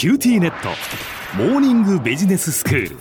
QTnet。モーニングビジネススクール。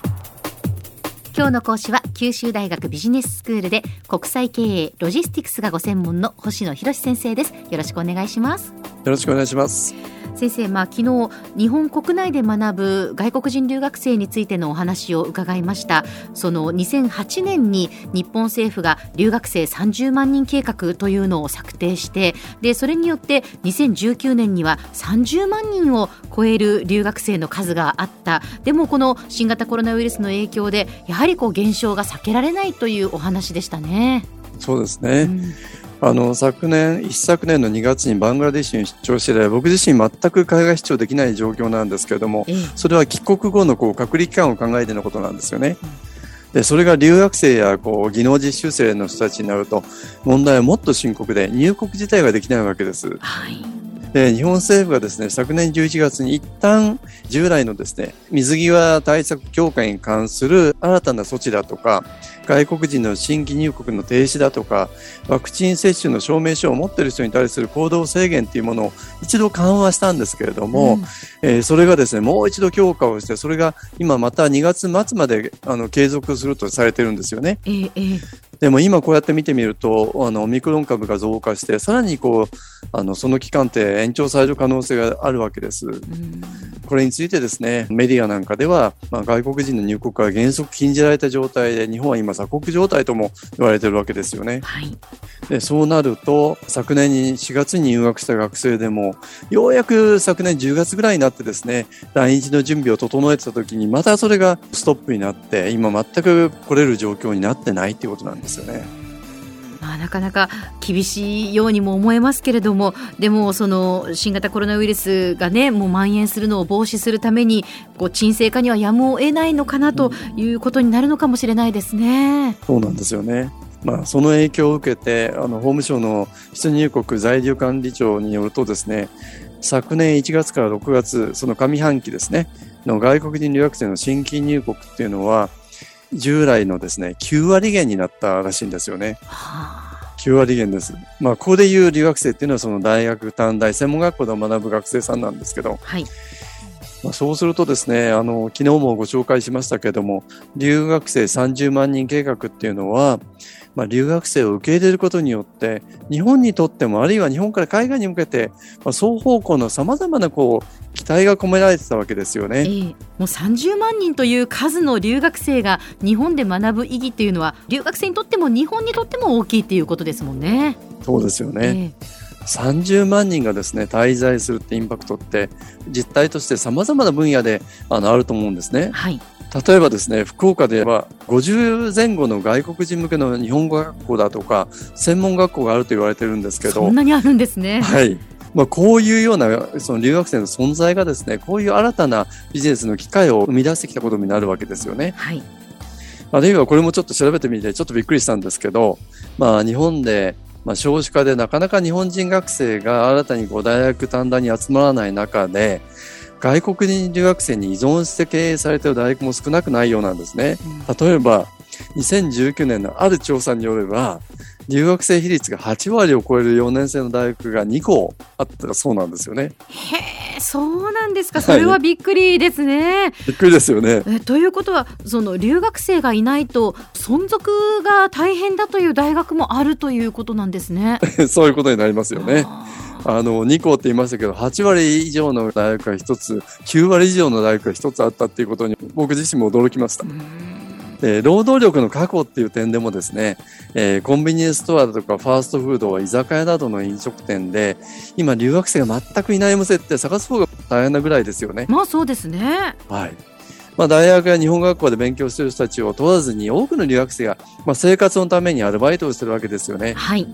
今日の講師は九州大学ビジネススクールで国際経営ロジスティクスがご専門の星野博先生です。よろしくお願いします。よろしくお願いします先生、まあ、昨日日本国内で学ぶ外国人留学生についてのお話を伺いました。その2008年に日本政府が留学生30万人計画というのを策定してでそれによって2019年には30万人を超える留学生の数があった。でもこの新型コロナウイルスの影響でやはりこう減少が避けられないというお話でしたね。そうですね、うんあの昨年一昨年の2月にバングラデシュに出張して僕自身全く海外出張できない状況なんですけれども、それは帰国後のこう隔離期間を考えてのことなんですよね。でそれが留学生やこう技能実習生の人たちになると問題はもっと深刻で入国自体ができないわけです。はいで日本政府がですね昨年11月に一旦従来のですね水際対策強化に関する新たな措置だとか外国人の新規入国の停止だとかワクチン接種の証明書を持っている人に対する行動制限というものを一度緩和したんですけれども、うん、えー、それがですねもう一度強化をしてそれが今また2月末まであの継続するとされてるんですよね。えー、でも今こうやって見てみるとあのオミクロン株が増加してさらにこうあのその期間って延長される可能性があるわけです。これについてですねメディアなんかでは、まあ、外国人の入国が原則禁じられた状態で日本は今鎖国状態とも言われてるわけですよね。はい、でそうなると昨年に4月に入学した学生でもようやく昨年10月ぐらいになってですね来日の準備を整えてた時にまたそれがストップになって今全く来れる状況になってないっていうことなんですよね。まあ、なかなか厳しいようにも思えますけれどもでもその新型コロナウイルスがねもう蔓延するのを防止するためにこう沈静化にはやむを得ないのかなということになるのかもしれないですね。そうなんですよねまあ、その影響を受けてあの法務省の出入国在留管理庁によるとですね昨年1月から6月その上半期ですねの外国人留学生の新規入国っていうのは従来のですね、9割減になったらしいんですよね。9割減です。まあ、ここでいう留学生っていうのはその大学、短大、専門学校で学ぶ学生さんなんですけど、はい、まあ、そうするとですね、あの、昨日もご紹介しましたけれども、留学生30万人計画っていうのは、まあ、留学生を受け入れることによって、日本にとっても、あるいは日本から海外に向けて、まあ、双方向の様々なこう、期待が込められてたわけですよね、えー、もう30万人という数の留学生が日本で学ぶ意義っていうのは留学生にとっても日本にとっても大きいっていうことですもんね。そうですよね、えー30万人がですね滞在するってインパクトって実態としてさまざまな分野であのあると思うんですね。はい、例えばですね福岡では50前後の外国人向けの日本語学校だとか専門学校があると言われてるんですけどそんなにあるんですね。はいまあ、こういうようなその留学生の存在がですねこういう新たなビジネスの機会を生み出してきたことになるわけですよね。はいあるいはこれもちょっと調べてみてちょっとびっくりしたんですけど、まあ、日本でまあ、少子化でなかなか日本人学生が新たにこう大学短大に集まらない中で外国人留学生に依存して経営されている大学も少なくないようなんですね。例えば2019年のある調査によれば留学生比率が8割を超える4年生の大学が2校あったそうなんですよね。へえそうなんですかそれはびっくりですね。はい、びっくりですよねえということはその留学生がいないと存続が大変だという大学もあるということなんですね。そういうことになりますよね。あの2校って言いましたけど8割以上の大学が1つ9割以上の大学が1つあったっていうことに僕自身も驚きました。で労働力の確保っていう点でもですね、えー、コンビニエンスストアだとかファーストフード、居酒屋などの飲食店で、今留学生が全くいない店って探す方が大変なぐらいですよね。まあそうですね。はい。まあ、大学や日本学校で勉強している人たちを問わずに多くの留学生が、まあ、生活のためにアルバイトをしてるわけですよね。はい。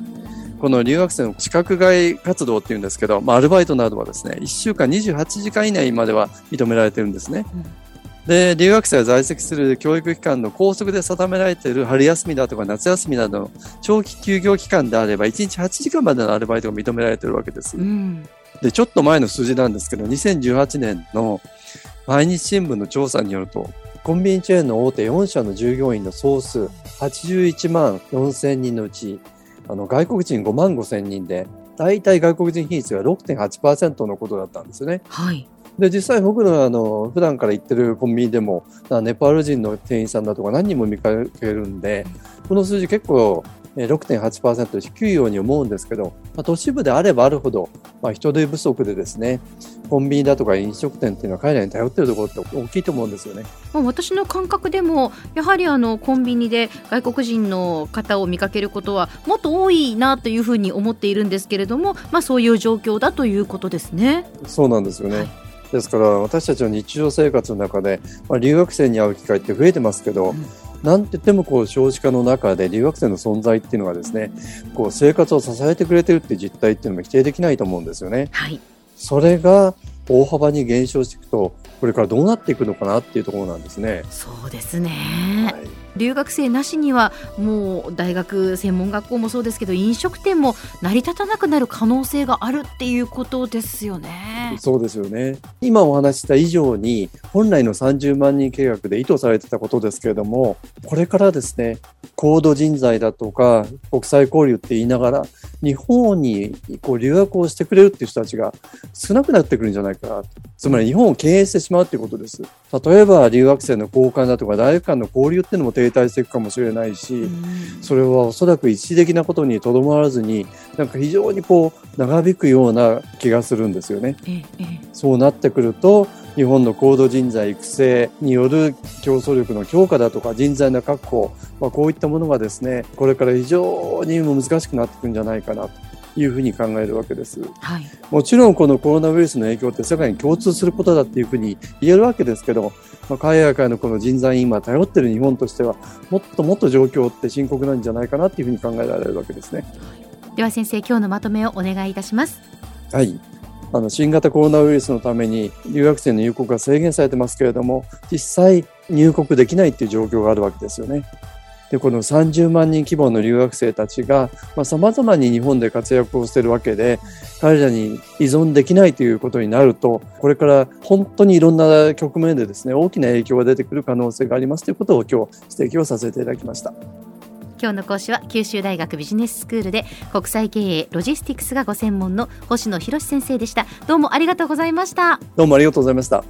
この留学生の資格外活動っていうんですけど、まあ、アルバイトなどはですね、1週間28時間以内までは認められてるんですね。うんで、留学生が在籍する教育機関の校則で定められている春休みだとか夏休みなどの長期休業期間であれば、1日8時間までのアルバイトが認められているわけです。うん、で、ちょっと前の数字なんですけど、2018年の毎日新聞の調査によると、コンビニチェーンの大手4社の従業員の総数81万4000人のうち、あの外国人5万5千人で、大体外国人比率が6.8%のことだったんですよね。はい。で実際僕のあの普段から行ってるコンビニでもネパール人の店員さんだとか何人も見かけるんでこの数字結構6.8%低いように思うんですけど、まあ、都市部であればあるほど、まあ、人手不足でですねコンビニだとか飲食店っていうのは海外に頼ってるところって大きいと思うんですよね。まあ、私の感覚でもやはりあのコンビニで外国人の方を見かけることはもっと多いなというふうに思っているんですけれども、まあ、そういう状況だということですね。そうなんですよね、はいですから私たちの日常生活の中で、まあ、留学生に会う機会って増えてますけど、うんなんて言ってもこう少子化の中で留学生の存在っていうのがですねこう生活を支えてくれてるっていう実態っていうのも否定できないと思うんですよね。はい、それが大幅に減少していくとこれからどうなっていくのかなっていうところなんですね。そうですね、はい留学生なしにはもう大学専門学校もそうですけど飲食店も成り立たなくなる可能性があるっていうことですよね。そうですよね今お話した以上に本来の30万人計画で意図されてたことですけれどもこれからですね高度人材だとか国際交流って言いながら日本にこう留学をしてくれるっていう人たちが少なくなってくるんじゃないかなつまり日本を経営してしまうっていうことです。例えば留学生の交換だとか大学間の交流っていうのも停滞していくかもしれないし、それはおそらく一時的なことにとどまらずになんか非常にこう長引くような気がするんですよね。そうなってくると日本の高度人材育成による競争力の強化だとか人材の確保、まあ、こういったものがですねこれから非常に難しくなっていくんじゃないかなというふうに考えるわけです、はい、もちろんこのコロナウイルスの影響って世界に共通することだっていうふうに言えるわけですけど、まあ、海外からのこの人材に今頼ってる日本としてはもっともっと状況って深刻なんじゃないかなっていうふうに考えられるわけですね。では先生今日のまとめをお願いいたします。はいあの新型コロナウイルスのために留学生の入国が制限されてますけれども実際入国できないっていう状況があるわけですよね。でこの30万人規模の留学生たちがさまざ、まに日本で活躍をしているわけで彼らに依存できないということになるとこれから本当にいろんな局面でですね大きな影響が出てくる可能性がありますということを今日指摘をさせていただきました。今日の講師は九州大学ビジネススクールで国際経営ロジスティクスがご専門の星野博先生でした。どうもありがとうございました。どうもありがとうございました。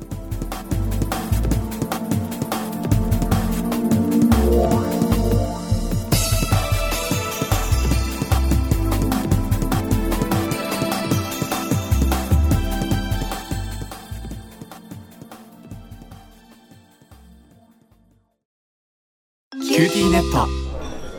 QTnet